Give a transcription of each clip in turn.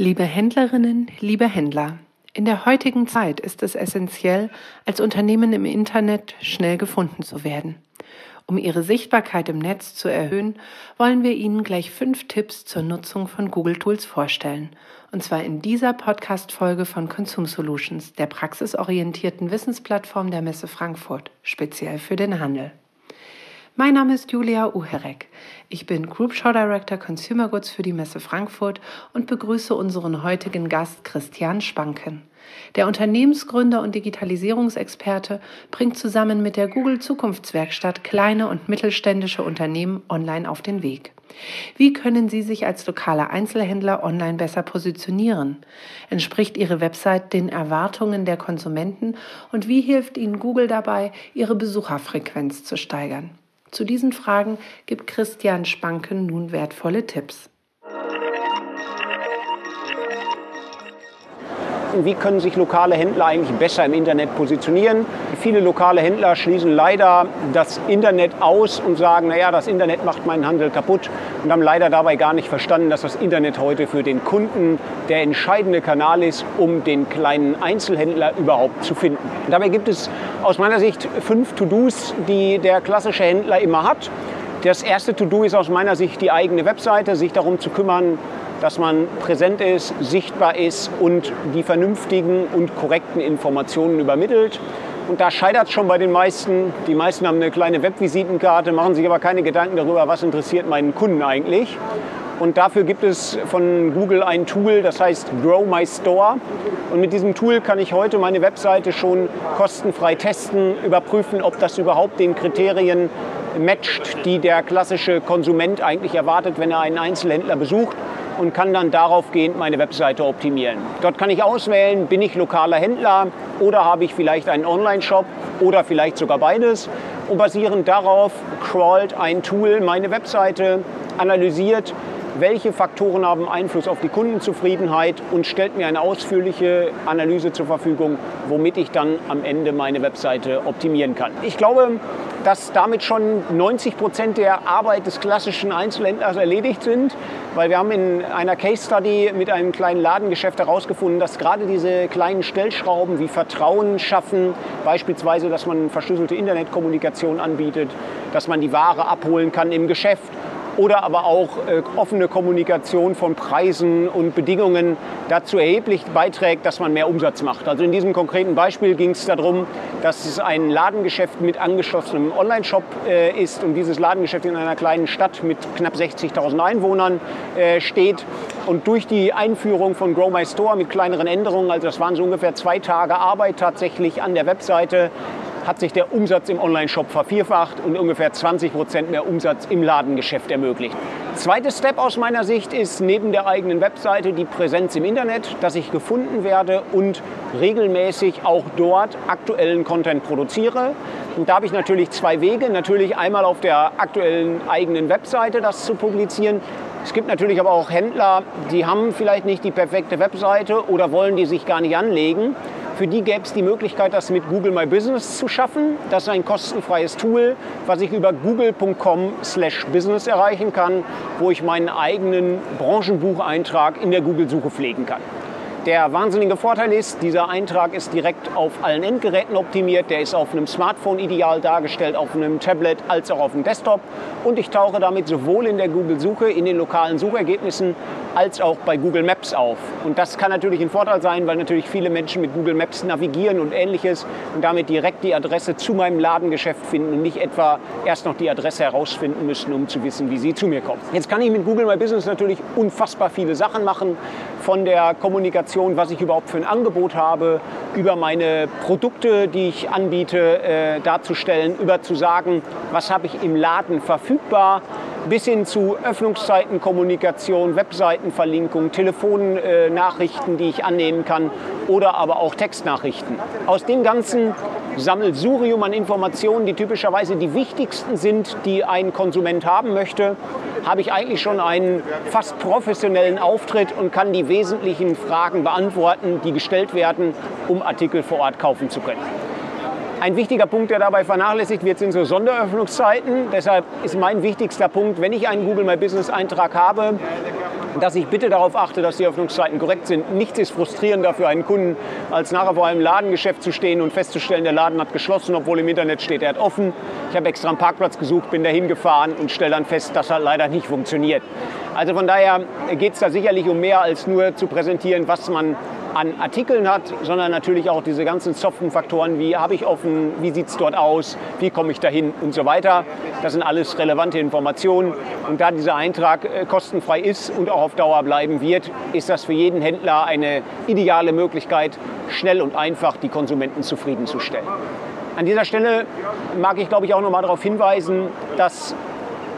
Liebe Händlerinnen, liebe Händler, in der heutigen Zeit ist es essentiell, als Unternehmen im Internet schnell gefunden zu werden. Um Ihre Sichtbarkeit im Netz zu erhöhen, wollen wir Ihnen gleich fünf Tipps zur Nutzung von Google Tools vorstellen. Und zwar in dieser Podcast-Folge von Consum Solutions, der praxisorientierten Wissensplattform der Messe Frankfurt, speziell für den Handel. Mein Name ist Julia Uherek. Ich bin Group Show Director Consumer Goods für die Messe Frankfurt und begrüße unseren heutigen Gast Christian Spanken. Der Unternehmensgründer und Digitalisierungsexperte bringt zusammen mit der Google Zukunftswerkstatt kleine und mittelständische Unternehmen online auf den Weg. Wie können Sie sich als lokaler Einzelhändler online besser positionieren? Entspricht Ihre Website den Erwartungen der Konsumenten und wie hilft Ihnen Google dabei, Ihre Besucherfrequenz zu steigern? Zu diesen Fragen gibt Christian Spanken nun wertvolle Tipps. Wie können sich lokale Händler eigentlich besser im Internet positionieren? Viele lokale Händler schließen leider das Internet aus und sagen, naja, das Internet macht meinen Handel kaputt und haben leider dabei gar nicht verstanden, dass das Internet heute für den Kunden der entscheidende Kanal ist, um den kleinen Einzelhändler überhaupt zu finden. Und dabei gibt es aus meiner Sicht fünf To-Dos, die der klassische Händler immer hat. Das erste To-Do ist aus meiner Sicht die eigene Webseite, sich darum zu kümmern, dass man präsent ist, sichtbar ist und die vernünftigen und korrekten Informationen übermittelt. Und da scheitert es schon bei den meisten. Die meisten haben eine kleine Webvisitenkarte, machen sich aber keine Gedanken darüber, was interessiert meinen Kunden eigentlich. Und dafür gibt es von Google ein Tool, das heißt Grow My Store. Und mit diesem Tool kann ich heute meine Webseite schon kostenfrei testen, überprüfen, ob das überhaupt den Kriterien matcht, die der klassische Konsument eigentlich erwartet, wenn er einen Einzelhändler besucht und kann dann daraufgehend meine Webseite optimieren. Dort kann ich auswählen, bin ich lokaler Händler oder habe ich vielleicht einen Online-Shop oder vielleicht sogar beides. Und basierend darauf crawlt ein Tool meine Webseite, analysiert, welche Faktoren haben Einfluss auf die Kundenzufriedenheit und stellt mir eine ausführliche Analyse zur Verfügung, womit ich dann am Ende meine Webseite optimieren kann. Ich glaube, dass damit schon 90 Prozent der Arbeit des klassischen Einzelhändlers erledigt sind, weil wir haben in einer Case Study mit einem kleinen Ladengeschäft herausgefunden, dass gerade diese kleinen Stellschrauben wie Vertrauen schaffen, beispielsweise, dass man verschlüsselte Internetkommunikation anbietet, dass man die Ware abholen kann im Geschäft oder aber auch äh, offene Kommunikation von Preisen und Bedingungen dazu erheblich beiträgt, dass man mehr Umsatz macht. Also in diesem konkreten Beispiel ging es darum, dass es ein Ladengeschäft mit angeschlossenem Online-Shop äh, ist und dieses Ladengeschäft in einer kleinen Stadt mit knapp 60.000 Einwohnern äh, steht. Und durch die Einführung von Grow My Store mit kleineren Änderungen, also das waren so ungefähr zwei Tage Arbeit tatsächlich an der Webseite, hat sich der Umsatz im Online-Shop vervierfacht und ungefähr 20 Prozent mehr Umsatz im Ladengeschäft ermöglicht. Zweiter Step aus meiner Sicht ist neben der eigenen Webseite die Präsenz im Internet, dass ich gefunden werde und regelmäßig auch dort aktuellen Content produziere. Und da habe ich natürlich zwei Wege. Natürlich einmal auf der aktuellen eigenen Webseite das zu publizieren. Es gibt natürlich aber auch Händler, die haben vielleicht nicht die perfekte Webseite oder wollen die sich gar nicht anlegen. Für die gäbe es die Möglichkeit, das mit Google My Business zu schaffen. Das ist ein kostenfreies Tool, was ich über google.com/business erreichen kann, wo ich meinen eigenen Branchenbucheintrag in der Google-Suche pflegen kann. Der wahnsinnige Vorteil ist, dieser Eintrag ist direkt auf allen Endgeräten optimiert. Der ist auf einem Smartphone ideal dargestellt, auf einem Tablet als auch auf dem Desktop. Und ich tauche damit sowohl in der Google-Suche, in den lokalen Suchergebnissen, als auch bei Google Maps auf. Und das kann natürlich ein Vorteil sein, weil natürlich viele Menschen mit Google Maps navigieren und ähnliches und damit direkt die Adresse zu meinem Ladengeschäft finden und nicht etwa erst noch die Adresse herausfinden müssen, um zu wissen, wie sie zu mir kommen. Jetzt kann ich mit Google My Business natürlich unfassbar viele Sachen machen, von der Kommunikation was ich überhaupt für ein Angebot habe, über meine Produkte, die ich anbiete, äh, darzustellen, über zu sagen, was habe ich im Laden verfügbar, bis hin zu Öffnungszeiten, Kommunikation, Webseitenverlinkung, Telefonnachrichten, die ich annehmen kann oder aber auch Textnachrichten. Aus dem ganzen Sammelsurium an Informationen, die typischerweise die wichtigsten sind, die ein Konsument haben möchte, habe ich eigentlich schon einen fast professionellen Auftritt und kann die wesentlichen Fragen beantworten, die gestellt werden, um Artikel vor Ort kaufen zu können. Ein wichtiger Punkt, der dabei vernachlässigt wird, sind so Sonderöffnungszeiten. Deshalb ist mein wichtigster Punkt, wenn ich einen Google My Business Eintrag habe, dass ich bitte darauf achte, dass die Öffnungszeiten korrekt sind. Nichts ist frustrierender für einen Kunden, als nachher vor einem Ladengeschäft zu stehen und festzustellen, der Laden hat geschlossen, obwohl im Internet steht, er hat offen. Ich habe extra einen Parkplatz gesucht, bin dahin gefahren und stelle dann fest, dass er leider nicht funktioniert. Also von daher geht es da sicherlich um mehr als nur zu präsentieren, was man an Artikeln hat, sondern natürlich auch diese ganzen soften Faktoren, wie habe ich offen, wie sieht es dort aus, wie komme ich dahin und so weiter. Das sind alles relevante Informationen. Und da dieser Eintrag äh, kostenfrei ist und auch auf Dauer bleiben wird, ist das für jeden Händler eine ideale Möglichkeit, schnell und einfach die Konsumenten zufriedenzustellen. An dieser Stelle mag ich, glaube ich, auch noch mal darauf hinweisen, dass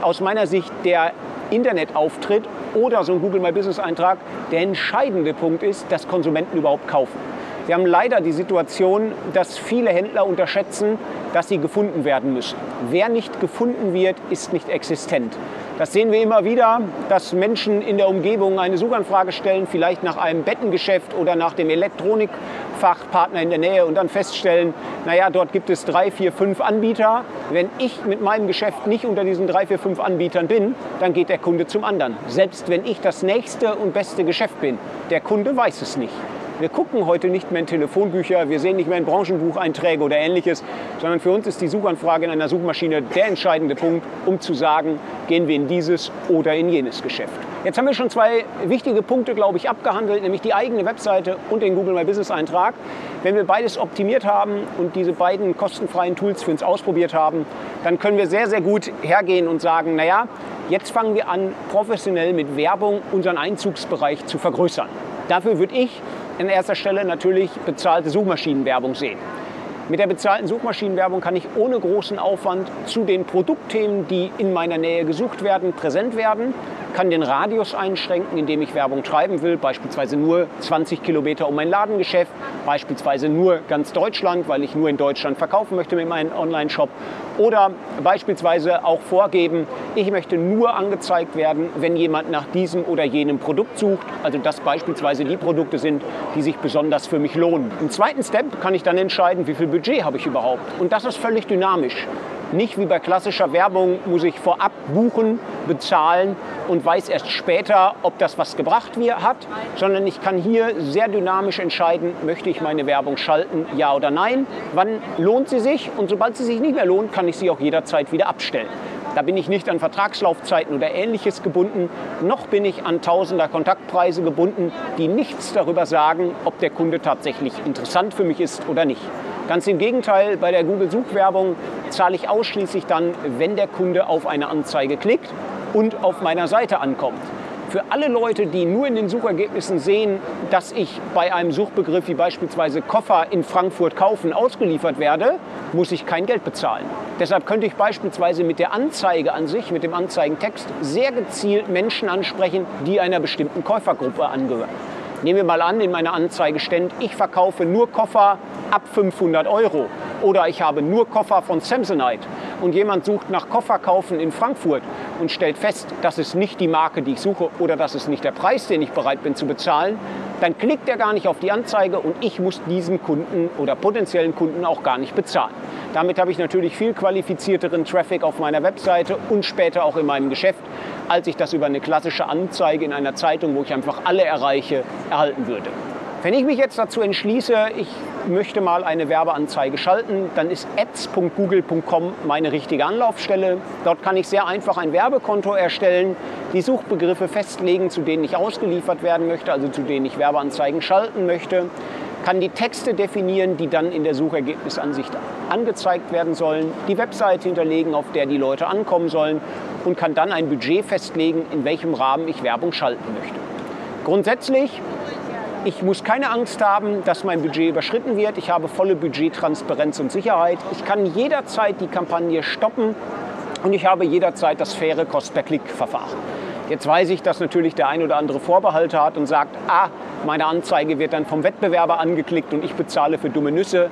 aus meiner Sicht der Internetauftritt oder so ein Google My Business Eintrag der entscheidende Punkt ist, dass Konsumenten überhaupt kaufen. Wir haben leider die Situation, dass viele Händler unterschätzen, dass sie gefunden werden müssen. Wer nicht gefunden wird, ist nicht existent. Das sehen wir immer wieder, dass Menschen in der Umgebung eine Suchanfrage stellen, vielleicht nach einem Bettengeschäft oder nach dem Elektronikfachpartner in der Nähe und dann feststellen, naja, dort gibt es drei, vier, fünf Anbieter. Wenn ich mit meinem Geschäft nicht unter diesen drei, vier, fünf Anbietern bin, dann geht der Kunde zum anderen. Selbst wenn ich das nächste und beste Geschäft bin, der Kunde weiß es nicht. Wir gucken heute nicht mehr in Telefonbücher, wir sehen nicht mehr in Branchenbucheinträge oder ähnliches, sondern für uns ist die Suchanfrage in einer Suchmaschine der entscheidende Punkt, um zu sagen, gehen wir in dieses oder in jenes Geschäft. Jetzt haben wir schon zwei wichtige Punkte, glaube ich, abgehandelt, nämlich die eigene Webseite und den Google My Business Eintrag. Wenn wir beides optimiert haben und diese beiden kostenfreien Tools für uns ausprobiert haben, dann können wir sehr, sehr gut hergehen und sagen, naja, jetzt fangen wir an, professionell mit Werbung unseren Einzugsbereich zu vergrößern. Dafür würde ich in erster Stelle natürlich bezahlte Suchmaschinenwerbung sehen. Mit der bezahlten Suchmaschinenwerbung kann ich ohne großen Aufwand zu den Produktthemen, die in meiner Nähe gesucht werden, präsent werden kann den Radius einschränken, indem ich Werbung treiben will, beispielsweise nur 20 Kilometer um mein Ladengeschäft, beispielsweise nur ganz Deutschland, weil ich nur in Deutschland verkaufen möchte mit meinem Online-Shop oder beispielsweise auch vorgeben, ich möchte nur angezeigt werden, wenn jemand nach diesem oder jenem Produkt sucht, also dass beispielsweise die Produkte sind, die sich besonders für mich lohnen. Im zweiten Step kann ich dann entscheiden, wie viel Budget habe ich überhaupt und das ist völlig dynamisch. Nicht wie bei klassischer Werbung muss ich vorab buchen, bezahlen und weiß erst später, ob das was gebracht hat, sondern ich kann hier sehr dynamisch entscheiden, möchte ich meine Werbung schalten, ja oder nein, wann lohnt sie sich und sobald sie sich nicht mehr lohnt, kann ich sie auch jederzeit wieder abstellen. Da bin ich nicht an Vertragslaufzeiten oder ähnliches gebunden, noch bin ich an tausender Kontaktpreise gebunden, die nichts darüber sagen, ob der Kunde tatsächlich interessant für mich ist oder nicht. Ganz im Gegenteil, bei der Google-Suchwerbung zahle ich ausschließlich dann, wenn der Kunde auf eine Anzeige klickt und auf meiner Seite ankommt. Für alle Leute, die nur in den Suchergebnissen sehen, dass ich bei einem Suchbegriff wie beispielsweise Koffer in Frankfurt kaufen ausgeliefert werde, muss ich kein Geld bezahlen. Deshalb könnte ich beispielsweise mit der Anzeige an sich, mit dem Anzeigentext, sehr gezielt Menschen ansprechen, die einer bestimmten Käufergruppe angehören. Nehmen wir mal an, in meiner Anzeige stand, ich verkaufe nur Koffer ab 500 Euro oder ich habe nur Koffer von Samsonite und jemand sucht nach Kofferkaufen in Frankfurt und stellt fest, das ist nicht die Marke, die ich suche oder das ist nicht der Preis, den ich bereit bin zu bezahlen, dann klickt er gar nicht auf die Anzeige und ich muss diesen Kunden oder potenziellen Kunden auch gar nicht bezahlen. Damit habe ich natürlich viel qualifizierteren Traffic auf meiner Webseite und später auch in meinem Geschäft, als ich das über eine klassische Anzeige in einer Zeitung, wo ich einfach alle erreiche, erhalten würde. Wenn ich mich jetzt dazu entschließe, ich möchte mal eine Werbeanzeige schalten, dann ist ads.google.com meine richtige Anlaufstelle. Dort kann ich sehr einfach ein Werbekonto erstellen, die Suchbegriffe festlegen, zu denen ich ausgeliefert werden möchte, also zu denen ich Werbeanzeigen schalten möchte kann die Texte definieren, die dann in der Suchergebnisansicht angezeigt werden sollen, die Webseite hinterlegen, auf der die Leute ankommen sollen und kann dann ein Budget festlegen, in welchem Rahmen ich Werbung schalten möchte. Grundsätzlich ich muss keine Angst haben, dass mein Budget überschritten wird. Ich habe volle Budgettransparenz und Sicherheit. Ich kann jederzeit die Kampagne stoppen und ich habe jederzeit das faire Cost-per-Click-Verfahren. Jetzt weiß ich, dass natürlich der ein oder andere Vorbehalte hat und sagt, ah, meine Anzeige wird dann vom Wettbewerber angeklickt und ich bezahle für dumme Nüsse.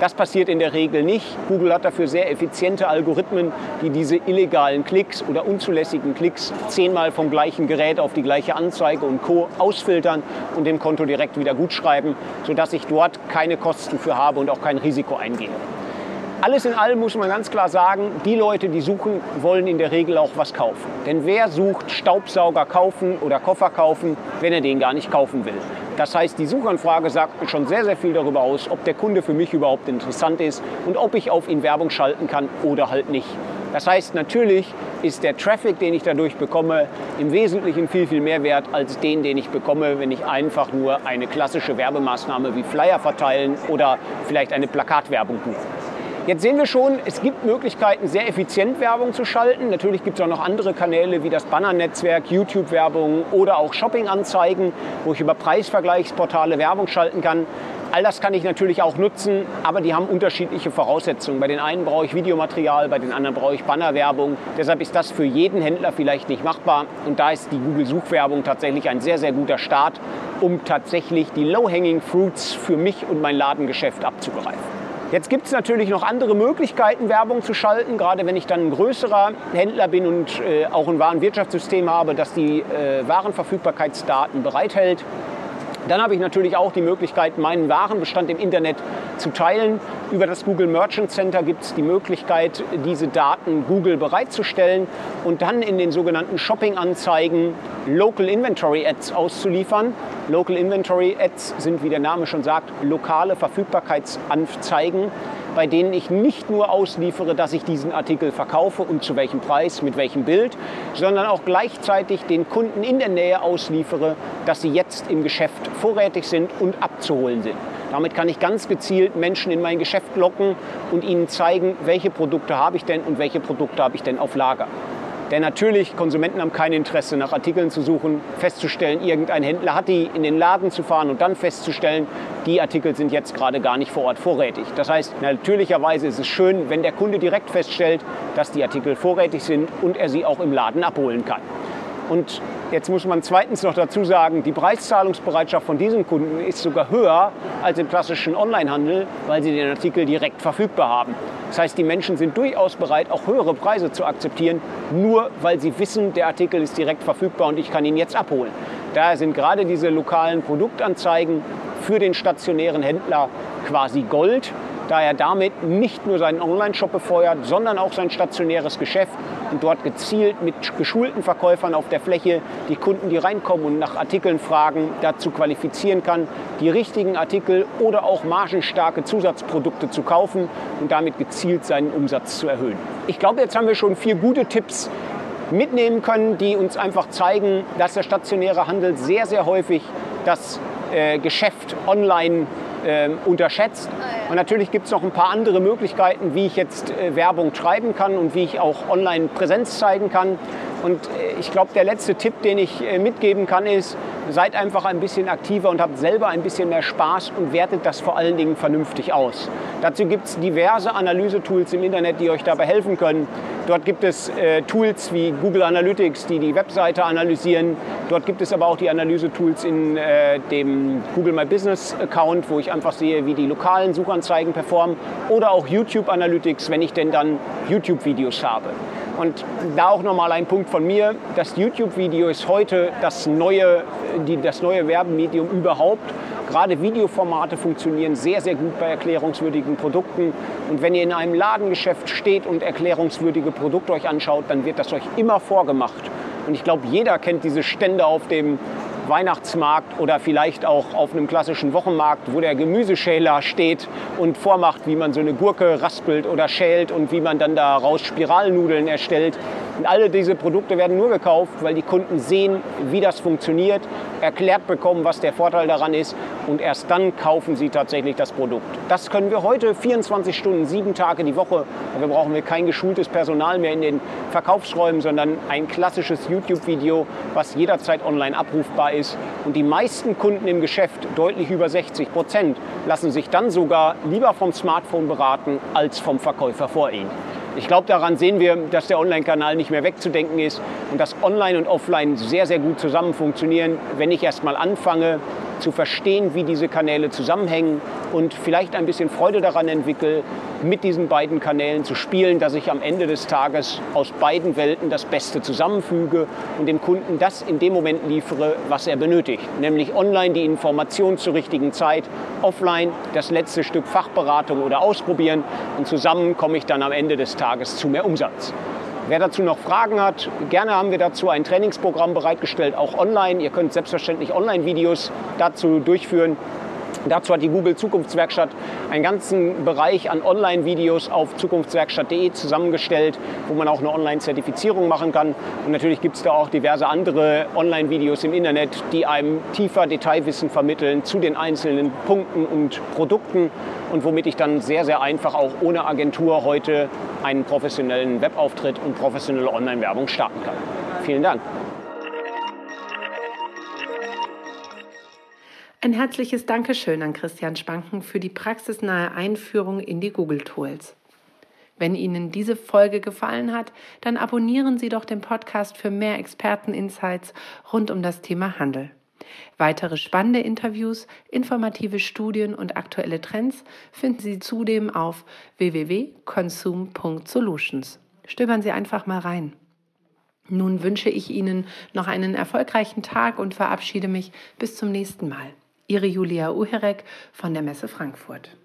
Das passiert in der Regel nicht. Google hat dafür sehr effiziente Algorithmen, die diese illegalen Klicks oder unzulässigen Klicks zehnmal vom gleichen Gerät auf die gleiche Anzeige und Co. ausfiltern und dem Konto direkt wieder gutschreiben, sodass ich dort keine Kosten für habe und auch kein Risiko eingehe. Alles in allem muss man ganz klar sagen, die Leute, die suchen, wollen in der Regel auch was kaufen. Denn wer sucht Staubsauger kaufen oder Koffer kaufen, wenn er den gar nicht kaufen will? Das heißt, die Suchanfrage sagt schon sehr, sehr viel darüber aus, ob der Kunde für mich überhaupt interessant ist und ob ich auf ihn Werbung schalten kann oder halt nicht. Das heißt, natürlich ist der Traffic, den ich dadurch bekomme, im Wesentlichen viel, viel mehr wert als den, den ich bekomme, wenn ich einfach nur eine klassische Werbemaßnahme wie Flyer verteilen oder vielleicht eine Plakatwerbung buche. Jetzt sehen wir schon, es gibt Möglichkeiten, sehr effizient Werbung zu schalten. Natürlich gibt es auch noch andere Kanäle wie das Bannernetzwerk, YouTube-Werbung oder auch Shopping-Anzeigen, wo ich über Preisvergleichsportale Werbung schalten kann. All das kann ich natürlich auch nutzen, aber die haben unterschiedliche Voraussetzungen. Bei den einen brauche ich Videomaterial, bei den anderen brauche ich Bannerwerbung. Deshalb ist das für jeden Händler vielleicht nicht machbar. Und da ist die Google-Suchwerbung tatsächlich ein sehr, sehr guter Start, um tatsächlich die Low-Hanging Fruits für mich und mein Ladengeschäft abzugreifen. Jetzt gibt es natürlich noch andere Möglichkeiten, Werbung zu schalten, gerade wenn ich dann ein größerer Händler bin und äh, auch ein Warenwirtschaftssystem habe, das die äh, Warenverfügbarkeitsdaten bereithält. Dann habe ich natürlich auch die Möglichkeit, meinen Warenbestand im Internet zu teilen. Über das Google Merchant Center gibt es die Möglichkeit, diese Daten Google bereitzustellen und dann in den sogenannten Shopping-Anzeigen Local Inventory Ads auszuliefern. Local Inventory Ads sind, wie der Name schon sagt, lokale Verfügbarkeitsanzeigen bei denen ich nicht nur ausliefere, dass ich diesen Artikel verkaufe und zu welchem Preis, mit welchem Bild, sondern auch gleichzeitig den Kunden in der Nähe ausliefere, dass sie jetzt im Geschäft vorrätig sind und abzuholen sind. Damit kann ich ganz gezielt Menschen in mein Geschäft locken und ihnen zeigen, welche Produkte habe ich denn und welche Produkte habe ich denn auf Lager. Denn natürlich, Konsumenten haben kein Interesse, nach Artikeln zu suchen, festzustellen, irgendein Händler hat die, in den Laden zu fahren und dann festzustellen, die Artikel sind jetzt gerade gar nicht vor Ort vorrätig. Das heißt, natürlicherweise ist es schön, wenn der Kunde direkt feststellt, dass die Artikel vorrätig sind und er sie auch im Laden abholen kann. Und jetzt muss man zweitens noch dazu sagen, die Preiszahlungsbereitschaft von diesen Kunden ist sogar höher als im klassischen Onlinehandel, weil sie den Artikel direkt verfügbar haben. Das heißt, die Menschen sind durchaus bereit, auch höhere Preise zu akzeptieren, nur weil sie wissen, der Artikel ist direkt verfügbar und ich kann ihn jetzt abholen. Daher sind gerade diese lokalen Produktanzeigen für den stationären Händler quasi Gold da er damit nicht nur seinen Online-Shop befeuert, sondern auch sein stationäres Geschäft und dort gezielt mit geschulten Verkäufern auf der Fläche die Kunden, die reinkommen und nach Artikeln fragen, dazu qualifizieren kann, die richtigen Artikel oder auch margenstarke Zusatzprodukte zu kaufen und damit gezielt seinen Umsatz zu erhöhen. Ich glaube, jetzt haben wir schon vier gute Tipps mitnehmen können, die uns einfach zeigen, dass der stationäre Handel sehr, sehr häufig das äh, Geschäft online äh, unterschätzt. Und natürlich gibt es noch ein paar andere Möglichkeiten, wie ich jetzt äh, Werbung schreiben kann und wie ich auch online Präsenz zeigen kann. Und äh, ich glaube, der letzte Tipp, den ich äh, mitgeben kann, ist, seid einfach ein bisschen aktiver und habt selber ein bisschen mehr Spaß und wertet das vor allen Dingen vernünftig aus. Dazu gibt es diverse Analysetools im Internet, die euch dabei helfen können. Dort gibt es äh, Tools wie Google Analytics, die die Webseite analysieren. Dort gibt es aber auch die Analysetools in äh, dem Google My Business Account, wo ich einfach sehe, wie die lokalen Suchanzeigen performen. Oder auch YouTube Analytics, wenn ich denn dann YouTube-Videos habe. Und da auch nochmal ein Punkt von mir. Das YouTube-Video ist heute das neue, die, das neue Werbemedium überhaupt. Gerade Videoformate funktionieren sehr, sehr gut bei erklärungswürdigen Produkten. Und wenn ihr in einem Ladengeschäft steht und erklärungswürdige Produkte euch anschaut, dann wird das euch immer vorgemacht. Und ich glaube, jeder kennt diese Stände auf dem Weihnachtsmarkt oder vielleicht auch auf einem klassischen Wochenmarkt, wo der Gemüseschäler steht und vormacht, wie man so eine Gurke raspelt oder schält und wie man dann daraus Spiralnudeln erstellt. Und alle diese Produkte werden nur gekauft, weil die Kunden sehen, wie das funktioniert, erklärt bekommen, was der Vorteil daran ist und erst dann kaufen sie tatsächlich das Produkt. Das können wir heute 24 Stunden, sieben Tage die Woche. Dafür brauchen wir kein geschultes Personal mehr in den Verkaufsräumen, sondern ein klassisches YouTube-Video, was jederzeit online abrufbar ist. Und die meisten Kunden im Geschäft, deutlich über 60 Prozent, lassen sich dann sogar lieber vom Smartphone beraten als vom Verkäufer vor ihnen. Ich glaube, daran sehen wir, dass der Online-Kanal nicht mehr wegzudenken ist und dass Online und Offline sehr, sehr gut zusammen funktionieren. Wenn ich erst mal anfange, zu verstehen, wie diese Kanäle zusammenhängen und vielleicht ein bisschen Freude daran entwickle, mit diesen beiden Kanälen zu spielen, dass ich am Ende des Tages aus beiden Welten das Beste zusammenfüge und dem Kunden das in dem Moment liefere, was er benötigt. Nämlich online die Information zur richtigen Zeit, offline das letzte Stück Fachberatung oder Ausprobieren und zusammen komme ich dann am Ende des Tages zu mehr Umsatz. Wer dazu noch Fragen hat, gerne haben wir dazu ein Trainingsprogramm bereitgestellt, auch online. Ihr könnt selbstverständlich Online-Videos dazu durchführen. Dazu hat die Google Zukunftswerkstatt einen ganzen Bereich an Online-Videos auf zukunftswerkstatt.de zusammengestellt, wo man auch eine Online-Zertifizierung machen kann. Und natürlich gibt es da auch diverse andere Online-Videos im Internet, die einem tiefer Detailwissen vermitteln zu den einzelnen Punkten und Produkten und womit ich dann sehr, sehr einfach auch ohne Agentur heute einen professionellen Webauftritt und professionelle Online-Werbung starten kann. Vielen Dank. Ein herzliches Dankeschön an Christian Spanken für die praxisnahe Einführung in die Google Tools. Wenn Ihnen diese Folge gefallen hat, dann abonnieren Sie doch den Podcast für mehr Experten-Insights rund um das Thema Handel. Weitere spannende Interviews, informative Studien und aktuelle Trends finden Sie zudem auf www.consume.solutions. Stöbern Sie einfach mal rein. Nun wünsche ich Ihnen noch einen erfolgreichen Tag und verabschiede mich bis zum nächsten Mal. Ihre Julia Uherek von der Messe Frankfurt.